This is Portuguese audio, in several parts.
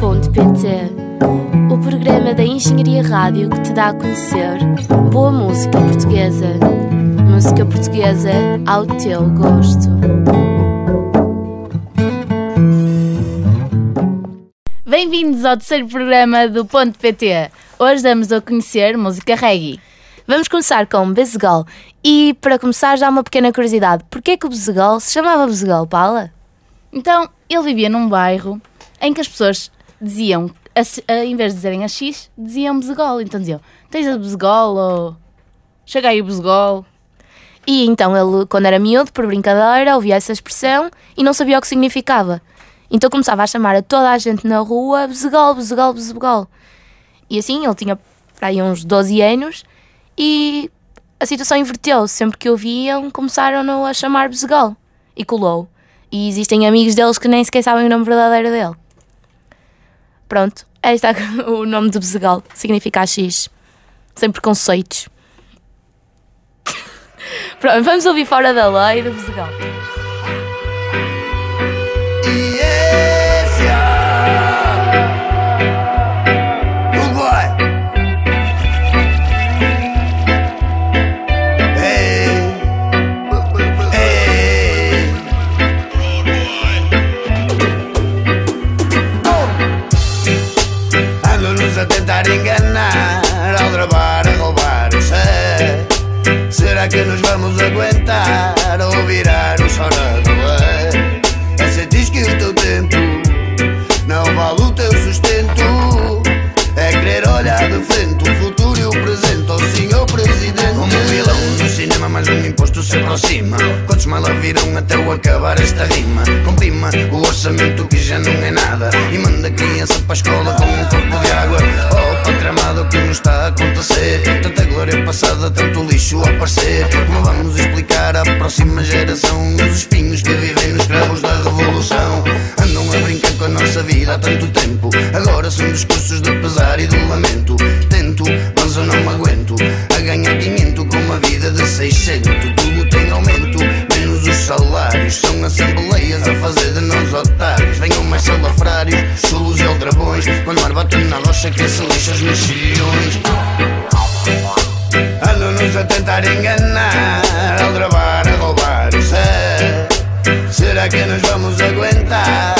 Ponto PT, o programa da Engenharia Rádio que te dá a conhecer boa música portuguesa. Música portuguesa ao teu gosto. Bem-vindos ao terceiro programa do Ponto PT. Hoje damos a conhecer música reggae. Vamos começar com Bezegal. E para começar, já uma pequena curiosidade: porquê que o Bezegal se chamava Bezegal, Paula? Então, ele vivia num bairro em que as pessoas diziam, a- em vez de dizerem a X, diziam Bezegal. Então diziam, tens a Bezegal ou chega aí o Bezegal. E então ele, quando era miúdo, por brincadeira, ouvia essa expressão e não sabia o que significava. Então começava a chamar a toda a gente na rua Bezegal, Bezegal, Bezegal. E assim ele tinha para aí uns 12 anos e a situação inverteu. Sempre que ouviam, começaram a chamar Bezegal. E colou. E existem amigos deles que nem sequer sabem o nome verdadeiro dele. Pronto, aí está o nome do Bezegal. Significa X. Sem preconceitos. Pronto, vamos ouvir fora da lei do Bezegal. E aldrabões. Quando o ar bate na rocha, que se lixa os mexilhões. Andam-nos a tentar enganar, ao travar, a roubar o sé. Será que nos vamos aguentar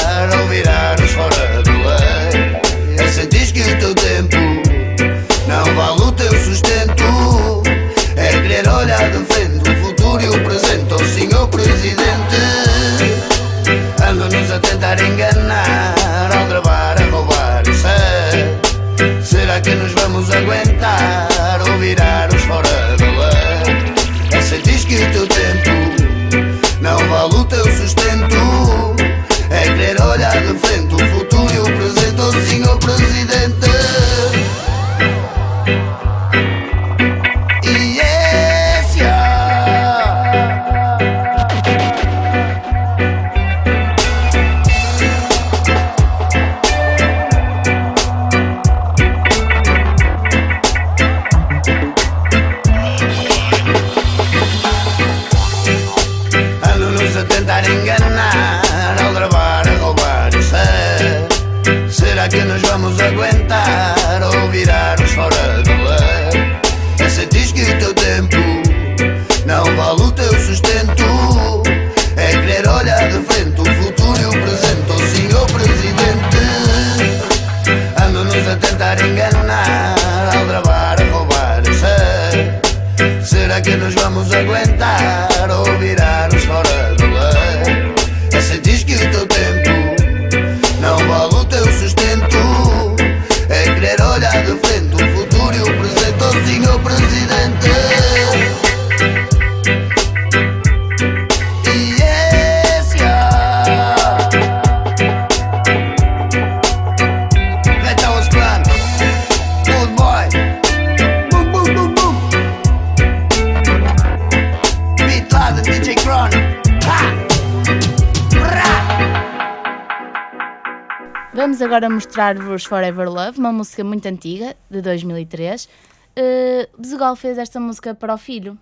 agora mostrar-vos Forever Love, uma música muito antiga, de 2003. Uh, Bezegal fez esta música para o filho.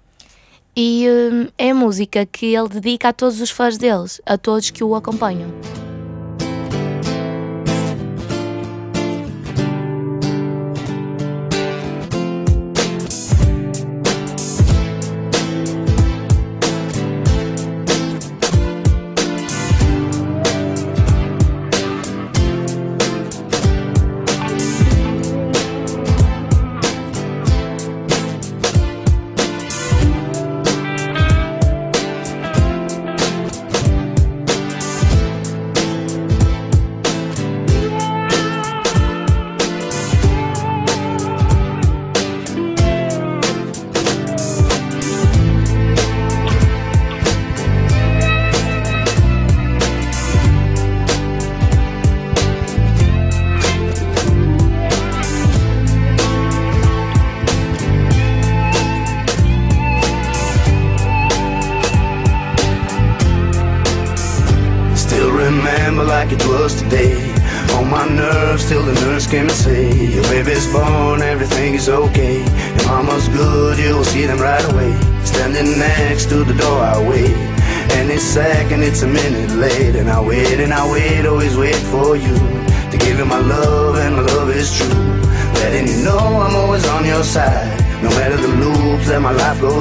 E hum, é a música que ele dedica a todos os fãs deles, a todos que o acompanham.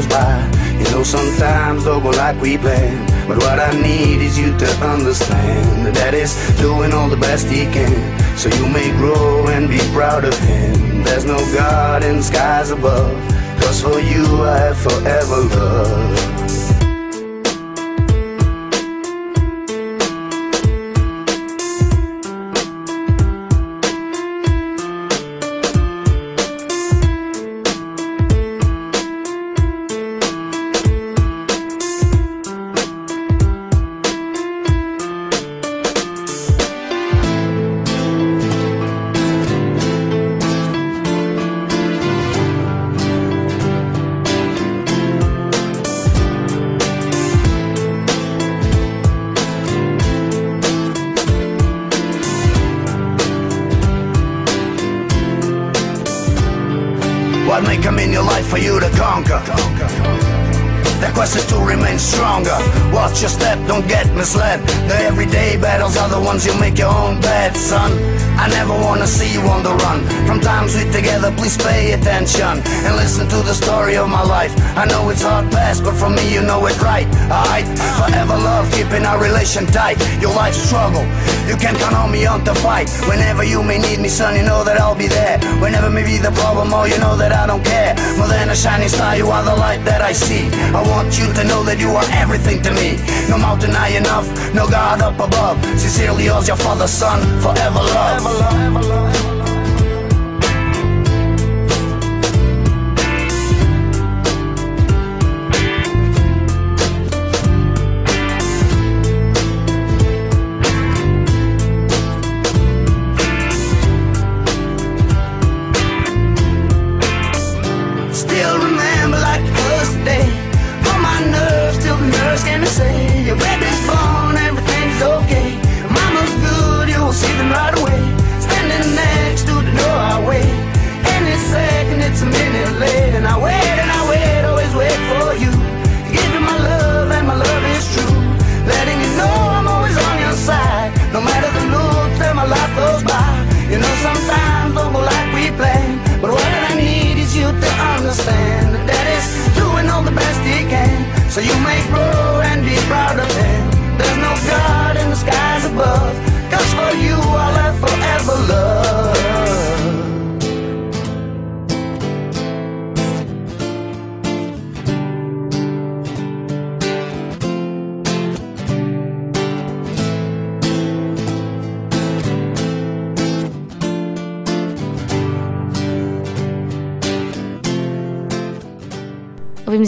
Goes by. You know sometimes don't go like we planned. But what I need is you to understand that Daddy's doing all the best he can. So you may grow and be proud of him. There's no God in skies above. Cause for you I have forever love. Alright, forever love, keeping our relation tight. Your life struggle, you can count on me on to fight. Whenever you may need me, son, you know that I'll be there. Whenever may be the problem, oh, you know that I don't care. More than a shining star, you are the light that I see. I want you to know that you are everything to me. No mountain high enough, no God up above. Sincerely yours, your father, son, forever love. Still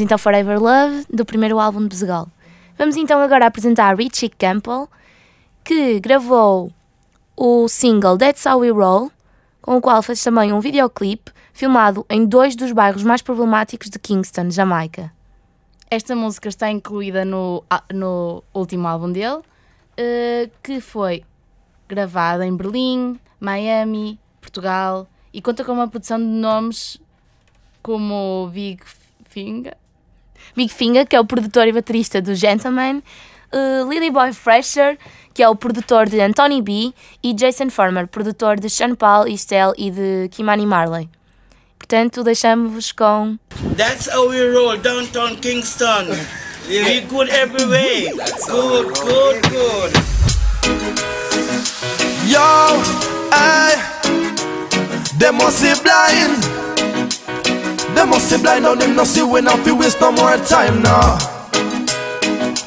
então Forever Love, do primeiro álbum de Bezegal. Vamos então agora apresentar Richie Campbell, que gravou o single That's How We Roll, com o qual fez também um videoclipe filmado em dois dos bairros mais problemáticos de Kingston, Jamaica. Esta música está incluída no, no último álbum dele, eh, que foi gravado em Berlim, Miami, Portugal e conta com uma produção de nomes como Big Finger, Big Finger, que é o produtor e baterista do Gentleman, uh, Lily Boy Fresher, que é o produtor de Anthony B, e Jason Farmer, produtor de Sean Paul, Estelle e de Kimani Marley. Portanto, deixamos-vos com. That's how we roll downtown Kingston. We good every way. Good, good, good. Yo, hey, them must be blind. Them must be blind, now them not see we not fi waste no more time now.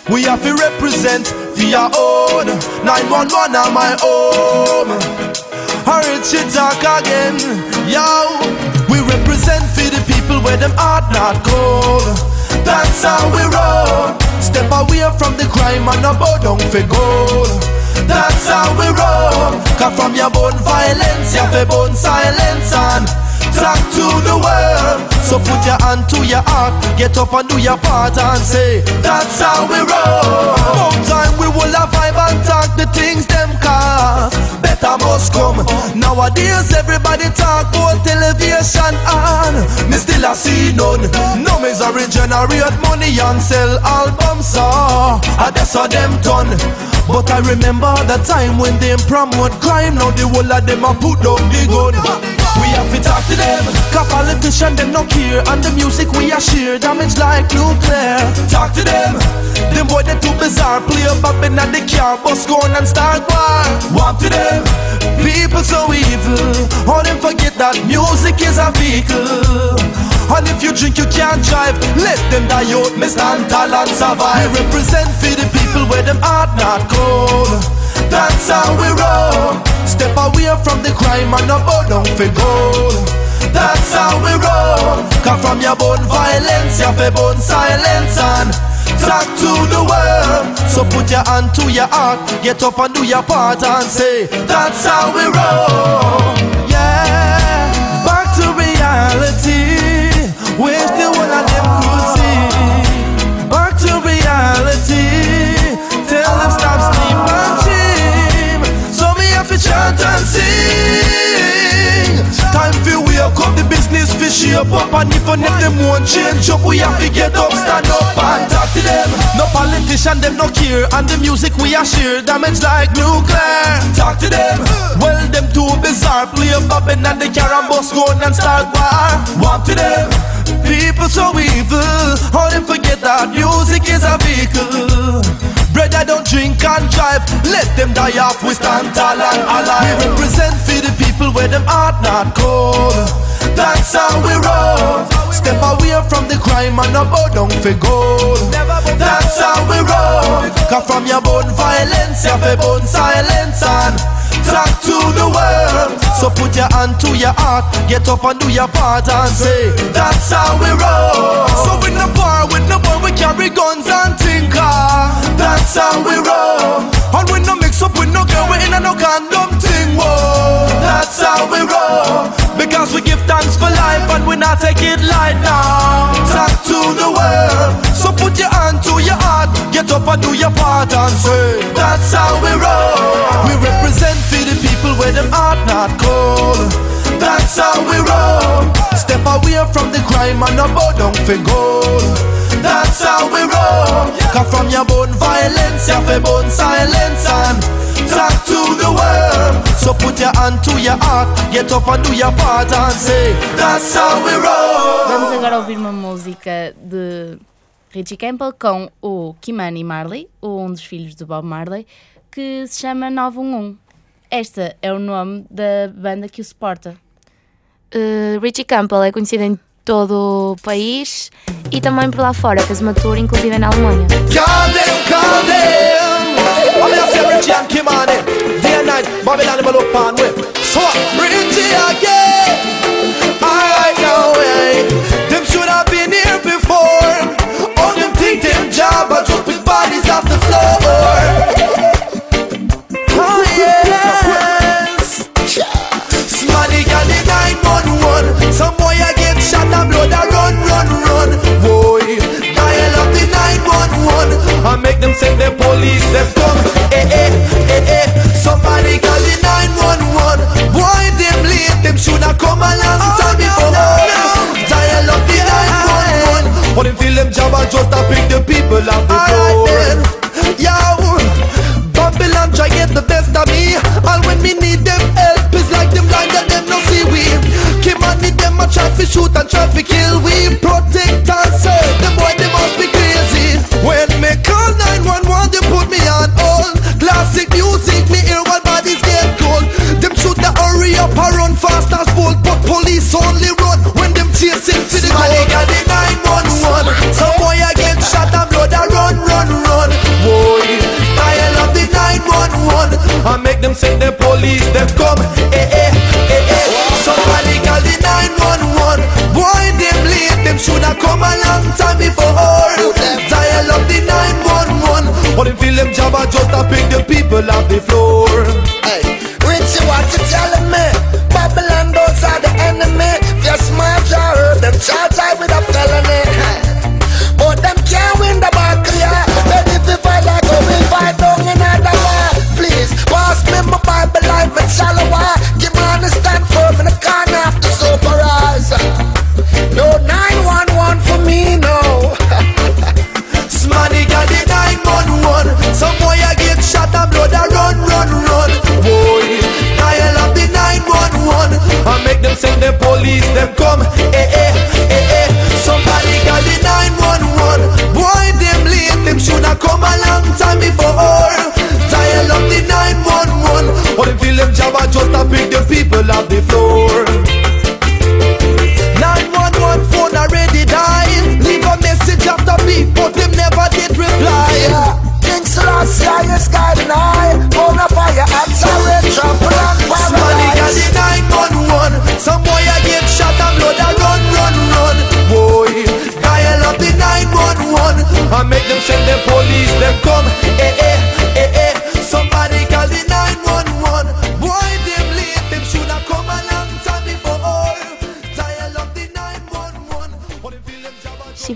We have to represent for your own. 911 on my home. Hurry to talk again, yo. We represent for the people where them heart not cold. That's how we roll. Step away from the crime and no down for gold. That's how we roll. Cause from your bone violence, you have bone silence and talk to the world. So put your hand to your heart, get up and do your part and say, That's how we roll. About time we will have vibe and talk the things them cause. Better must come. Nowadays everybody talk about television and me still a see none. No misery generate money and sell albums. So I that's how them done. But I remember the time when them promote crime. Now the whole of them a put down the gun. We have to talk to them. Cause politician them no care. And the music we are share damage like nuclear. Talk to them. Them boy they too bizarre. Play a bobbing at the car. Bus go on and start war. Walk to them. People so evil. All them forget that music is a vehicle. And if you drink, you can't drive. Let them die out, me stand tall and survive. We represent for the people where them heart not cold. That's how we roll. Step away from the crime and down for gold. That's how we roll. Cause from your bone violence, you have bone silence and talk to the world. So put your hand to your heart, get up and do your part and say, That's how we roll. Yeah, back to reality. Wish the one of them could see. Back to reality. Tell them stop sleep and dream. So me have to chant and sing. Time for fi shape up and if and if them won't change up, we have to get up, stand up and talk to them. No politician them no care and the music we a share damage like nuclear. Talk to them. Well them too bizarre, play a bobbing and the carrom bus go and start war. Walk to them. People so evil, how them forget that music is a vehicle. Brother don't drink and drive, let them die off, we stand tall and alive. We represent for the people where them heart not cold. That's how we roll. Step away from the crime and bow down for gold. That's how we roll. Cause from your bone violence, you have bone silence and talk to the world. So put your hand to your heart, get up and do your part and say, That's how we roll. So in the bar with no boy, we carry guns and tinker. That's how we roll. And we no mix up with no girl, we in a no condom That's how we roll. Because we give thanks for life and we not take it light now. Talk to the world. So put your hand to your heart, get up and do your part and say, That's how we roll. We represent for the people where them heart not cold. That's how we roll. Step away from the crime and no bow down for gold. That's how we roll. Cause from your bone violence, you have bone silence and talk to the world. So put your hand to your heart, get up and do your part and say, That's how we roll. Vamos agora ouvir uma música de Richie Campbell com o Kimani Marley, um dos filhos do Bob Marley, que se chama 911. Esta é o nome da banda que o suporta. Uh, Richie Campbell é conhecido em todo o país e também por lá fora. Fez uma tour, inclusive na Alemanha. Call them, them. I'm here say Richie and Kim eh? on it. Day and night, Babylon will up and whip. So, Richie again. Alright now, hey. Them should have been here before. All them think them job, but just with bodies off the floor. make them send the police them come. Eh eh eh eh. Somebody call the 911. Why them late? Them shoulda come a long oh, time before. Dial up the 911. But them feel them job just to pick the people up the Babylon try get the best of me. All when me need them help like them blind them no see we. Keep them a shoot and traffic kill we. Protect and serve the boy. Police only run when them chasing for the goal. got the 911. Some boy I get shot and blood a run, run, run. Boy, dial up the 911 and make them send the police. Them come, eh eh eh eh. Somebody call the 911. Boy, them late. Them shoulda come a long time before. Dial up the 911. But them feel them job are just to pick the people off the floor.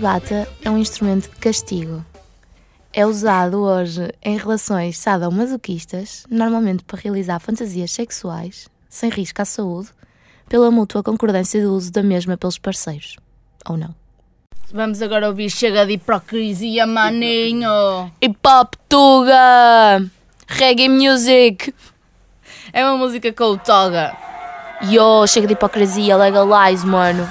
Job a- Chibata é um instrumento de castigo. É usado hoje em relações sadomasoquistas, normalmente para realizar fantasias sexuais, sem risco à saúde, pela mútua concordância do uso da mesma pelos parceiros. Ou não. Vamos agora ouvir Chega de Hipocrisia, maninho. Hip Hop Tuga! Reggae Music! É uma música com o Toga. Yo, chega de hipocrisia, legalize, mano.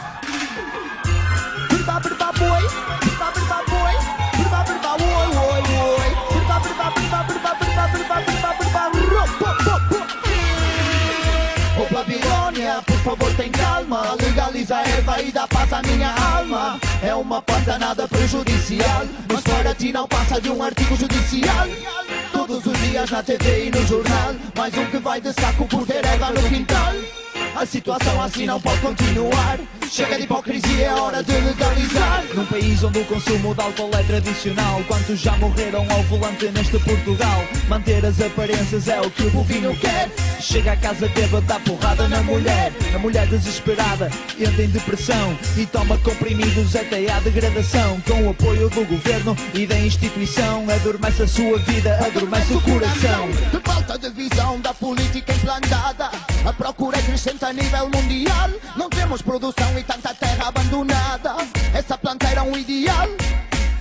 Ô Babilônia, por favor tem calma Legaliza a erva e dá paz à minha alma É uma planta nada prejudicial Mas para ti não passa de um artigo judicial Todos os dias na TV e no jornal Mais um que vai de saco por ter erva no quintal a situação assim não pode continuar Chega de hipocrisia, é hora de legalizar. Num país onde o consumo de álcool é tradicional Quantos já morreram ao volante neste Portugal? Manter as aparências é o que o povinho quer. Chega a casa bêbado, dá porrada na mulher. A mulher desesperada entra em depressão E toma comprimidos até à degradação. Com o apoio do governo e da instituição Adormece a sua vida, adormece o coração. De falta de visão da política implantada A procura é crescente a nível mundial. Não temos produção e tanta terra abandonada. Essa planta era um ideal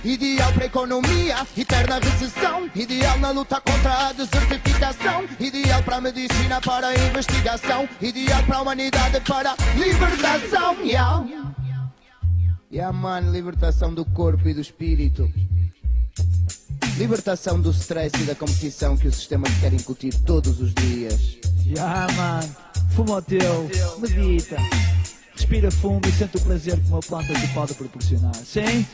Ideal para economia, eterna recessão. Ideal na luta contra a desertificação. Ideal para a medicina, para a investigação. Ideal para a humanidade, para a libertação yeah. Yeah, man, libertação do corpo e do espírito. Libertação do stress e da competição que o sistema te quer incutir todos os dias. Já, mano, fuma o teu, medita Respira fundo e sente o prazer que uma planta te pode proporcionar Sim?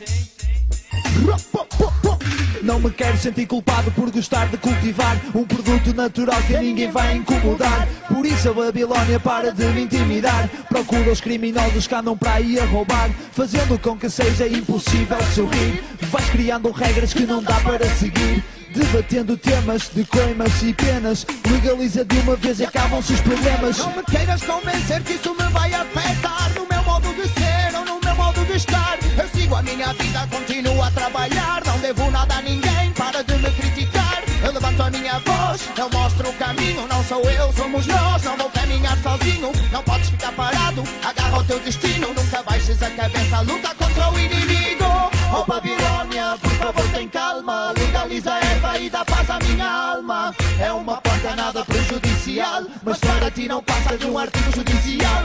Não me quero sentir culpado por gostar de cultivar um produto natural que ninguém vai incomodar. Por isso a Babilónia para de me intimidar. Procura os criminosos que andam para aí a roubar, fazendo com que seja impossível sorrir. Vais criando regras que não dá para seguir. Debatendo temas de coimas e penas Legaliza de uma vez e acabam-se os problemas Não me queiras convencer que isso me vai afetar no meu modo de ser ou no meu modo de estar. Eu sigo a minha vida, continuo a trabalhar, não devo nada a ninguém, para de me criticar. Eu levanto a minha voz, eu mostro o caminho, não sou eu, somos nós, não vou caminhar sozinho. Não podes ficar parado, agarra o teu destino, nunca baixes a cabeça, luta contra o inimigo. Oh Babilônia, por favor tem calma Legaliza a erva e dá paz à minha alma É uma planta nada prejudicial Mas para ti não passa de um artigo judicial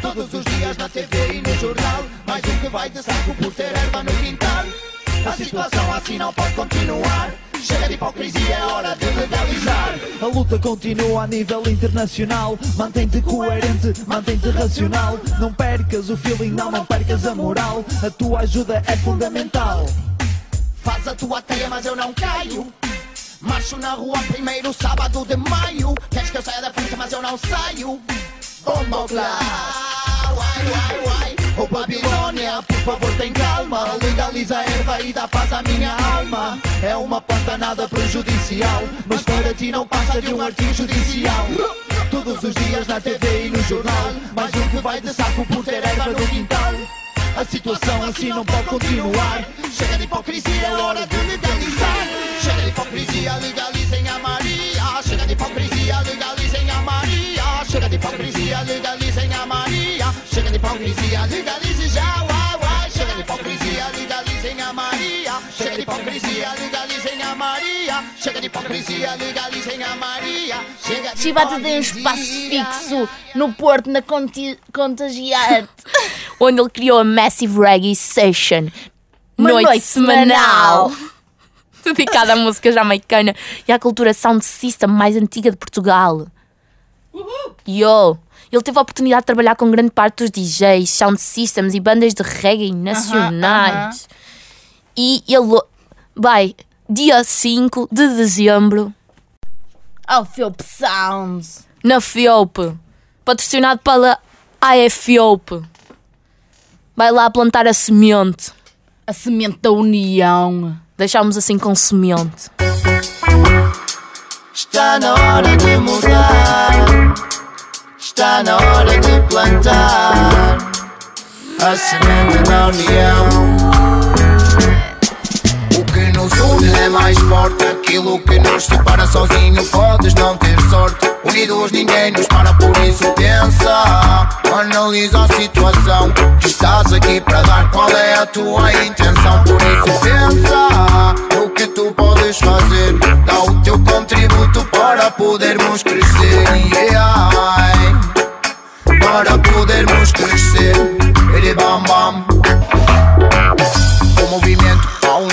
Todos os dias na TV e no jornal Mais um que vai de saco por ter erva no quintal A situação assim não pode continuar Chega de hipocrisia, é hora de legalizar. A luta continua a nível internacional. Mantém-te coerente, mantém-te racional. Não percas o feeling, não, não percas a moral. A tua ajuda é fundamental. Faz a tua teia, mas eu não caio. Marcho na rua primeiro sábado de maio. Queres que eu saia da frente, mas eu não saio. Bomba claro, uai, uai, uai. Oh Babilônia, por favor tem calma Legaliza a erva e dá paz à minha alma É uma planta nada prejudicial Mas para ti não passa de um artigo judicial Todos os dias na TV e no jornal Mais um que vai de saco por ter erva no quintal A situação assim não pode continuar Chega de hipocrisia, é hora de legalizar. Chega de hipocrisia, legalizem a Maria. Chega de hipocrisia, legalizem a Maria. Chega de hipocrisia, legalizem a Maria. Chega de hipocrisia, legalize já, uai, uai. Chega de hipocrisia, legalizem a Maria. Chega de hipocrisia, legalizem a Maria. Chega de hipocrisia, legalizem a Maria. Chega de Chivata tem um espaço fixo no Porto, na Conti Contagiarte. Onde ele criou a Massive Reggae Session. Uma noite, noite semanal. semanal. Dedicada à música jamaicana e à cultura sound system mais antiga de Portugal. Yo! Ele teve a oportunidade de trabalhar com grande parte dos DJs, sound systems e bandas de reggae nacionais. E ele vai, dia 5 de dezembro, Oh, Philip Sounds. na FIOP, patrocinado pela AFIOP. Vai lá plantar a semente. A semente da união. Deixámos assim com semente. Está na hora de mudar. Está na hora de plantar a semente da união. O une é mais forte. Aquilo que nos separa sozinho podes não ter sorte. Unidos ninguém nos para, por isso pensa. Analisa a situação. Que estás aqui para dar qual é a tua intenção. Por isso pensa no que tu podes fazer. Dá o teu contributo para podermos crescer. Yeah. Para podermos crescer. Ele bam bam.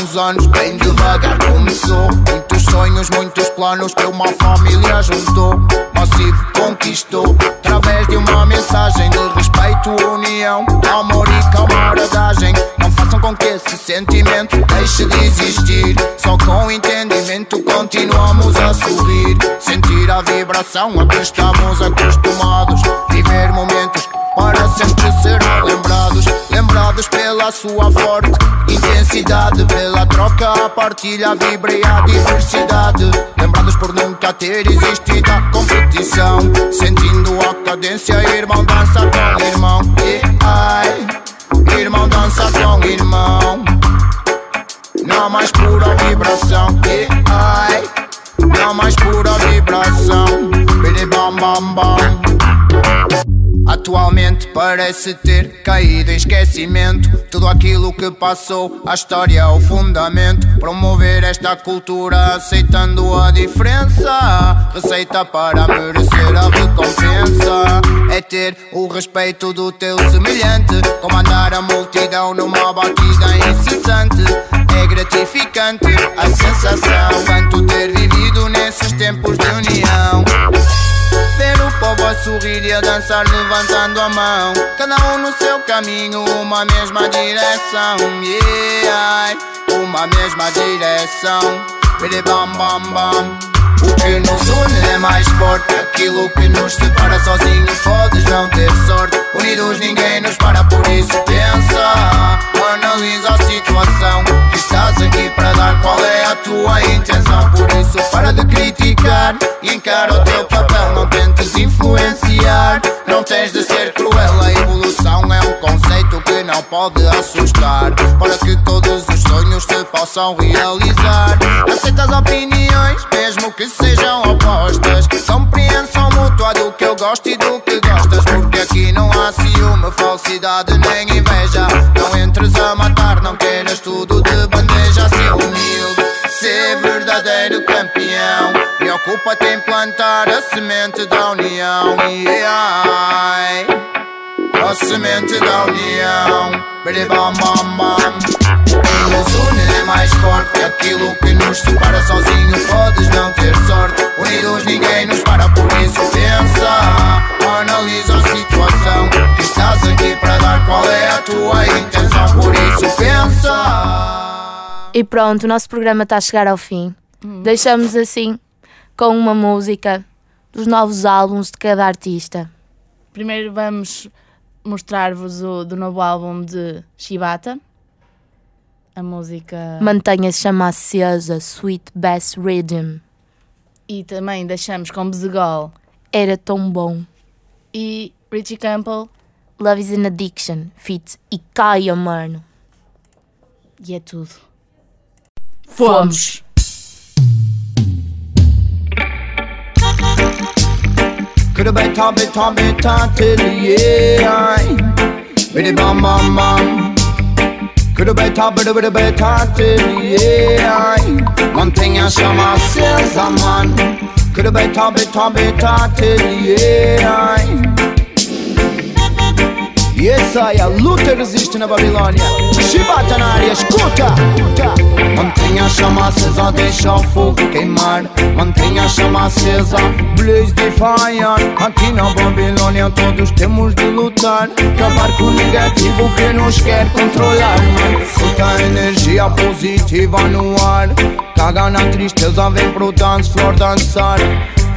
Uns anos bem devagar começou. Muitos sonhos, muitos planos que uma família juntou. Massivo conquistou Através de uma mensagem de respeito, união Amor e camaradagem Não façam com que esse sentimento deixe de existir. Só com entendimento continuamos a sorrir. Sentir a vibração a que estamos acostumados. Viver momentos para sempre serão lembrados. Lembrados pela sua forte intensidade Pela troca, a partilha, a vibra e a diversidade. Lembrados por nunca ter existido. A competição Sentindo a cadência, irmão dança com irmão. E ai, irmão dança com irmão. Não mais pura vibração. E ai, não mais pura vibração. Bidi bam bam bam Atualmente parece ter caído em esquecimento. Tudo aquilo que passou, a história, o fundamento. Promover esta cultura aceitando a diferença. Receita para merecer a recompensa. É ter o respeito do teu semelhante. Comandar a multidão numa batida incessante. É gratificante a sensação Tanto ter vivido nesses tempos de união Ver o povo a sorrir e a dançar levantando a mão. Cada um no seu caminho, uma mesma direção. Yeah, Uma mesma direção. Bidi bam bam bam. O que nos une é mais forte. Aquilo que nos separa sozinho podes não ter sorte. Unidos ninguém nos para, por isso pensa Analisa a situação. Que estás aqui para dar qual é a tua intenção Por isso para de criticar E encara o teu papel Não tentes influenciar Não tens de ser cruel A evolução é um conceito que não pode assustar Para que todos os sonhos se possam realizar Aceitas opiniões, mesmo que sejam opostas Compreensão mútua do que eu gosto e do que gostas. Porque aqui não há ciúme, falsidade nem inveja. Não entres a matar, não queiras tudo de bandeja. Ser humilde, ser verdadeiro campeão. Preocupa-te em plantar a semente da união. Yeah. A semente da união. Bidi bam bam. Nos une é mais forte que aquilo que nos separa sozinho. Podes não ter sorte. Unidos ninguém nos para, por isso pensa. Analisa a situação. Estás aqui para dar qual é a tua intenção. Por isso pensa. E pronto, o nosso programa está a chegar ao fim. Deixamos assim com uma música dos novos álbuns de cada artista. Primeiro vamos mostrar-vos o do novo álbum de Shibata. A música. Mantenha-se chama acesa Sweet Bass Rhythm. E também deixamos com Bezegol Era tão bom. e Richie Campbell. Love is an Addiction, fit e caia, mano. E é tudo. Fomos! Coulda beta beta beta till yeah. Bidi bam bam bam. Coulda beta bida bida beta till yeah. Mantenha chama acesa, man. Coulda beta beta beta yeah. Yes, I, a luta resiste na Babilônia. Chibata na área, escuta. Mantenha a chama acesa, deixa o fogo queimar. Mantenha a chama acesa, blaze the fire. Aqui na Babilônia todos temos de lutar. Acabar com o negativo que nos quer controlar. Sinta a energia positiva no ar. Caga na tristeza, vem pro dance floor dançar.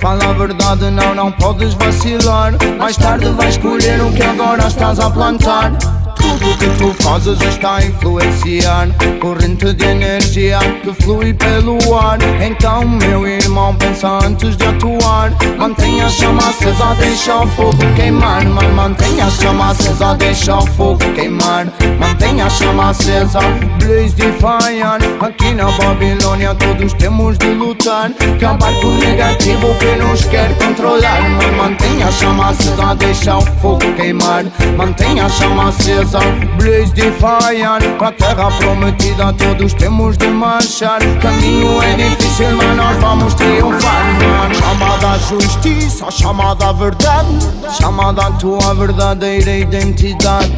Fala a verdade, não, não podes vacilar. Mais tarde vais colher o que agora estás a plantar. Tudo que tu fazes está a influenciar. Corrente de energia que flui pelo ar. Então meu irmão pensa antes de atuar. Mantenha a chama acesa, deixa o fogo queimar. Man, Mantenha a chama acesa, deixa o fogo queimar. Mantenha a chama acesa, blaze the fire. Aqui na Babilônia todos temos de lutar. Acabar com o negativo que nos quer controlar. Man, Mantenha a chama acesa, deixa o fogo queimar Mantenha a chama acesa, blaze the fire. Pra terra prometida todos temos de marchar Caminho é difícil mas nós vamos triunfar man. Chamada justiça, chamada verdade Chamada a tua verdadeira identidade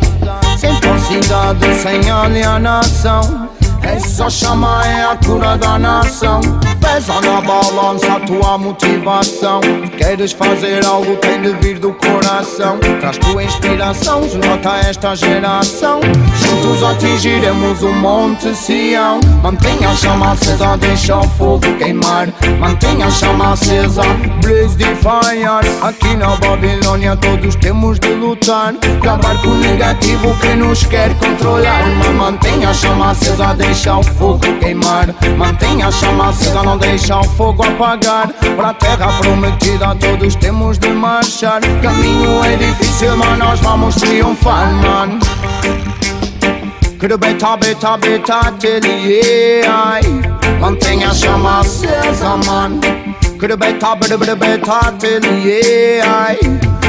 Sem falsidade, sem alienação essa chama é a cura da nação. Pesa na balança a tua motivação. Queres fazer algo, tem de vir do coração. Traz tua inspiração, nota esta geração. Juntos atingiremos o Monte Sião. Mantenha a chama acesa, deixa o fogo queimar. Mantenha a chama acesa, blaze the fire. Aqui na Babilônia todos temos de lutar. Acabar com o negativo que nos quer controlar. Mas mantenha a chama acesa, deixa o fogo queimar. Mantenha a chama acesa, não deixa o fogo apagar. Para a terra prometida todos temos de marchar. Caminho é difícil, mas nós vamos triunfar, man. Coulda beta, beta, beta, till yeah. Mantenha a chama acesa, man. Coulda beta, beta, beta, till yeah.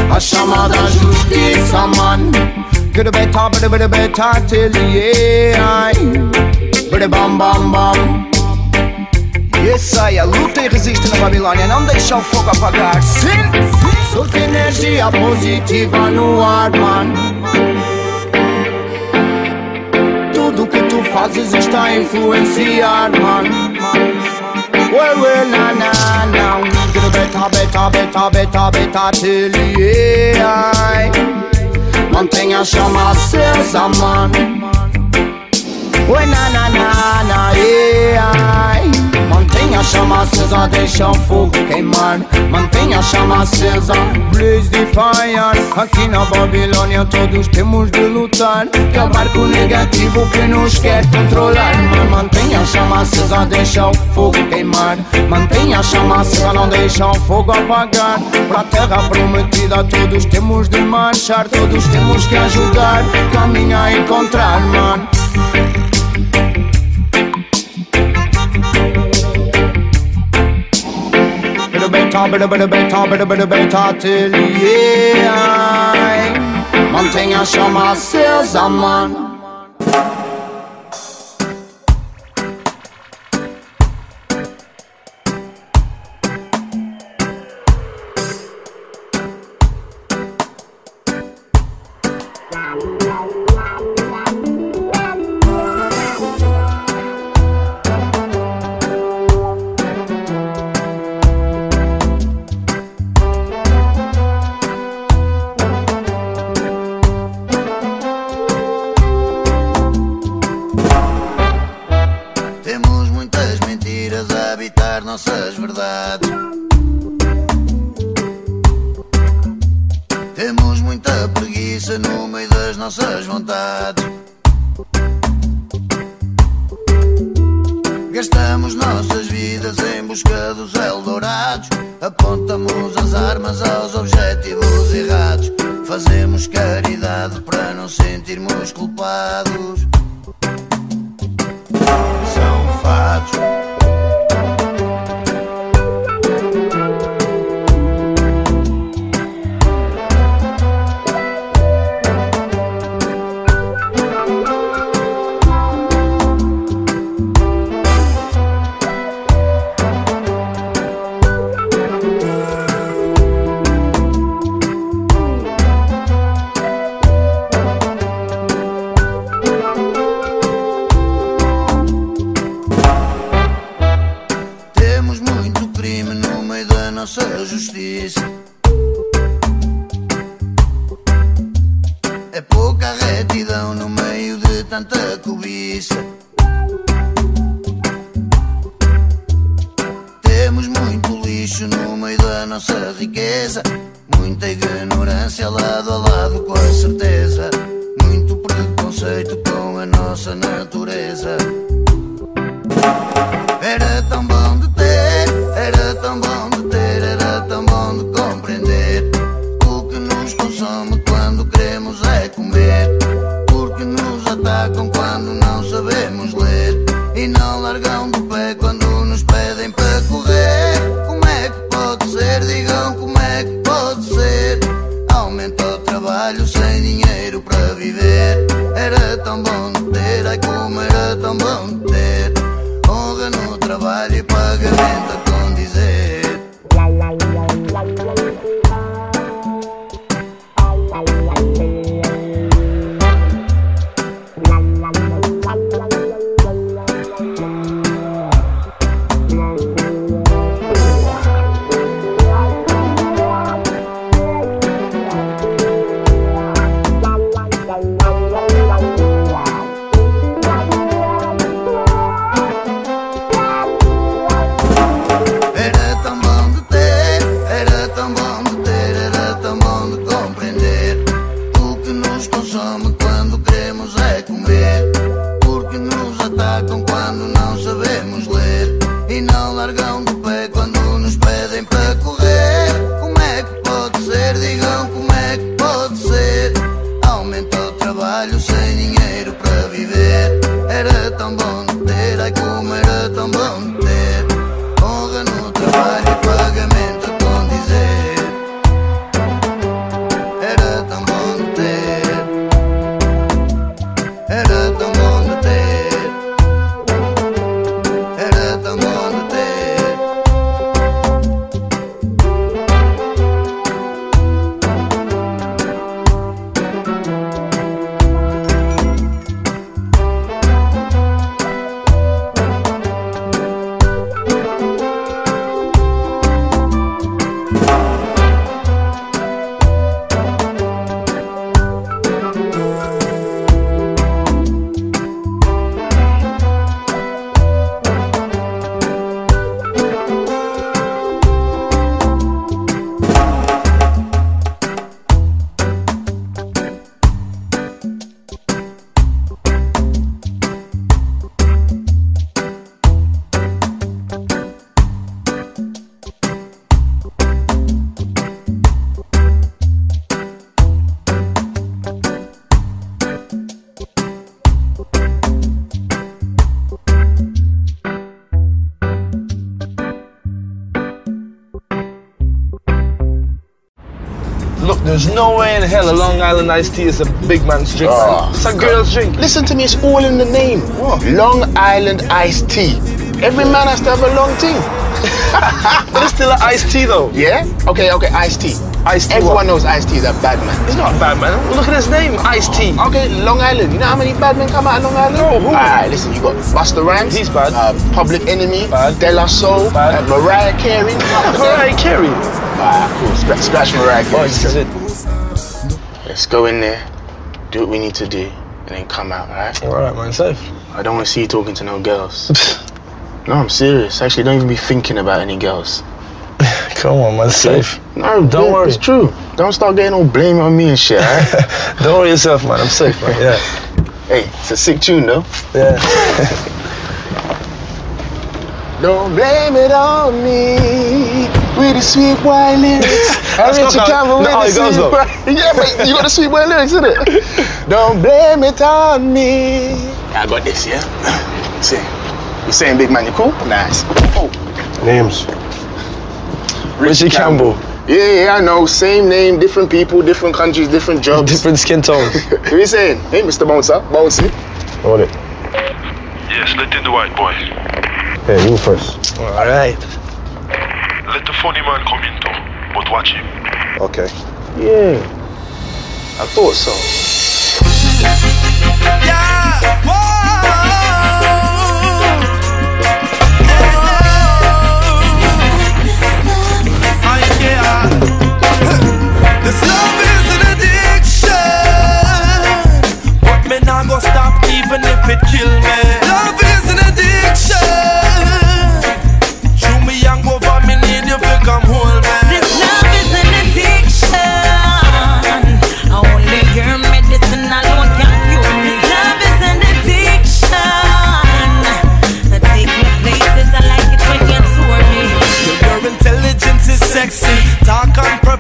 A chama da justiça, man. Coulda beta, beta, beta, till yeah. Bada bam bam bam. Yes, ai, a luta e resiste na Babilônia, não deixa o fogo apagar. Sim, solta energia positiva no ar, man. Tudo que tu fazes está a influenciar, man. Well, well, na, na, na. Gonna beta, beta, beta, beta, beta, till. Mantenha a chama acesa, man. Oi, na, na, na, na, yeah. Mantenha a chama acesa, deixa o fogo queimar. Mantenha a chama acesa, blaze the fire. Aqui na Babilônia todos temos de lutar. Acabar com o negativo que nos quer controlar. Mas mantenha a chama acesa, deixa o fogo queimar. Mantenha a chama acesa, não deixa o fogo apagar. Pra terra prometida todos temos de marchar. Todos temos que ajudar. Caminho a encontrar, mano. Bada bada beta, bada bada beta, bada bada beta till yeah. Mantenha chama acesa, man. Temos caridade para não sentirmos culpados. São fatos. Atacam quando não sabemos ler. E não largam do pé quando nos pedem para correr. Como é que pode ser? Digam como é que pode ser. Aumenta o trabalho sem dinheiro para viver. Era tão bom ter, ai como era tão bom ter. amor. There's no way in hell a Long Island iced tea is a big man's drink. Oh, it's a girl's drink. Listen to me, it's all in the name. Long Island iced tea. Every man has to have a long tea. But it's still an iced tea though. Yeah? Okay, okay, iced tea. Iced tea Everyone what? knows iced tea is a bad man. He's not a bad man. Look at his name, iced tea. Okay, Long Island. You know how many bad men come out of Long Island? No, who? Alright, listen, you got Buster Rhymes. He's bad. Uh, Public Enemy. Bad. De La Soul. Bad. Uh, Mariah Carey. Mariah Carey. Alright, cool. Scratch, scratch Mariah Carey. Boys, that's it. Let's go in there, do what we need to do, and then come out, alright? Alright, man, safe. I don't want to see you talking to no girls. no, I'm serious. Actually, don't even be thinking about any girls. Come on, man, safe. No, Don't yeah, worry. It's true. Don't start getting all blame on me and shit, alright? Don't worry yourself, man. I'm safe, man. Yeah. hey, it's a sick tune though. Yeah. Don't blame it on me with the sweet boy lyrics. I That's reach not your camera with the it goes, sweet though. boy- Yeah, but you got the sweet boy lyrics, isn't it? Don't blame it on me. I got this, yeah? See, you saying big man, you cool? Nice. Oh, Names. Richie Campbell. Yeah, yeah, I know. Same name, different people, different countries, different jobs. Different skin tones. What are you saying? Hey, Mr. Bouncer, Bouncy. Hold it. Yes, let in the white boy. Hey, you first. Alright. Let the funny man come in too, but watch him. Okay. Yeah, I thought so. This love is an addiction, but me not go stop even if it kill me.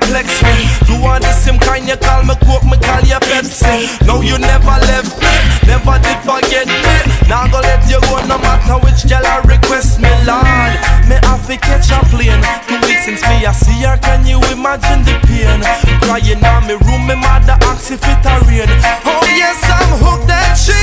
Perplex me. You are the same kind you call me Coke, me call you Pepsi. No, you never left me, never did forget me. Now go let you go no matter which girl I request me, Lord. Me have to catch a plane. Two weeks since me I see her, can you imagine the pain? Crying on me room, me mother asks if it a rain. Oh yes, I'm hooked and she's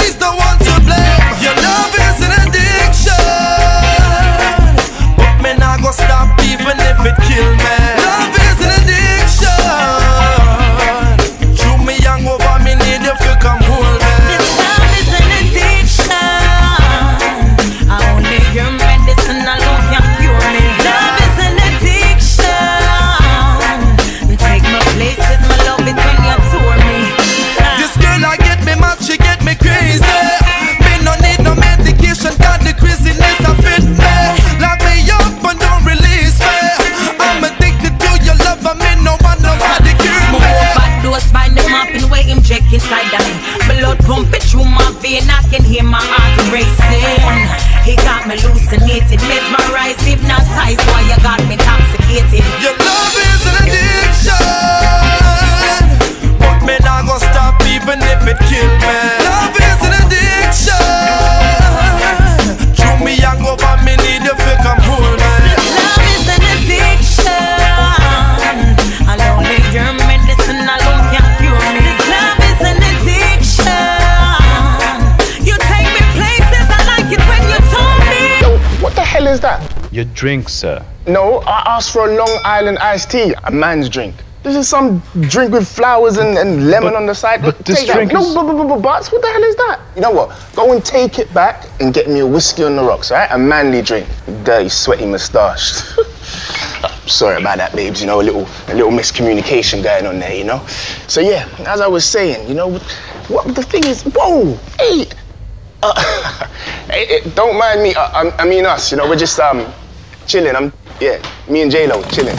is that? Your drink, sir. No, I asked for a Long Island iced tea, a man's drink. This is some drink with flowers and, and lemon on the side. but this Take that. drink no, is- but, but, but, but, what the hell is that? You know what? Go and take it back and get me a whiskey on the rocks, all right? A manly drink. Dirty, sweaty moustache. Sorry about that, babes. You know, a little, a little miscommunication going on there. You know. So yeah, as I was saying, you know, what the thing is, whoa, hey, uh, don't mind me. Uh, I, I mean us. You know, we're just um chilling. I'm yeah, me and J Lo chilling.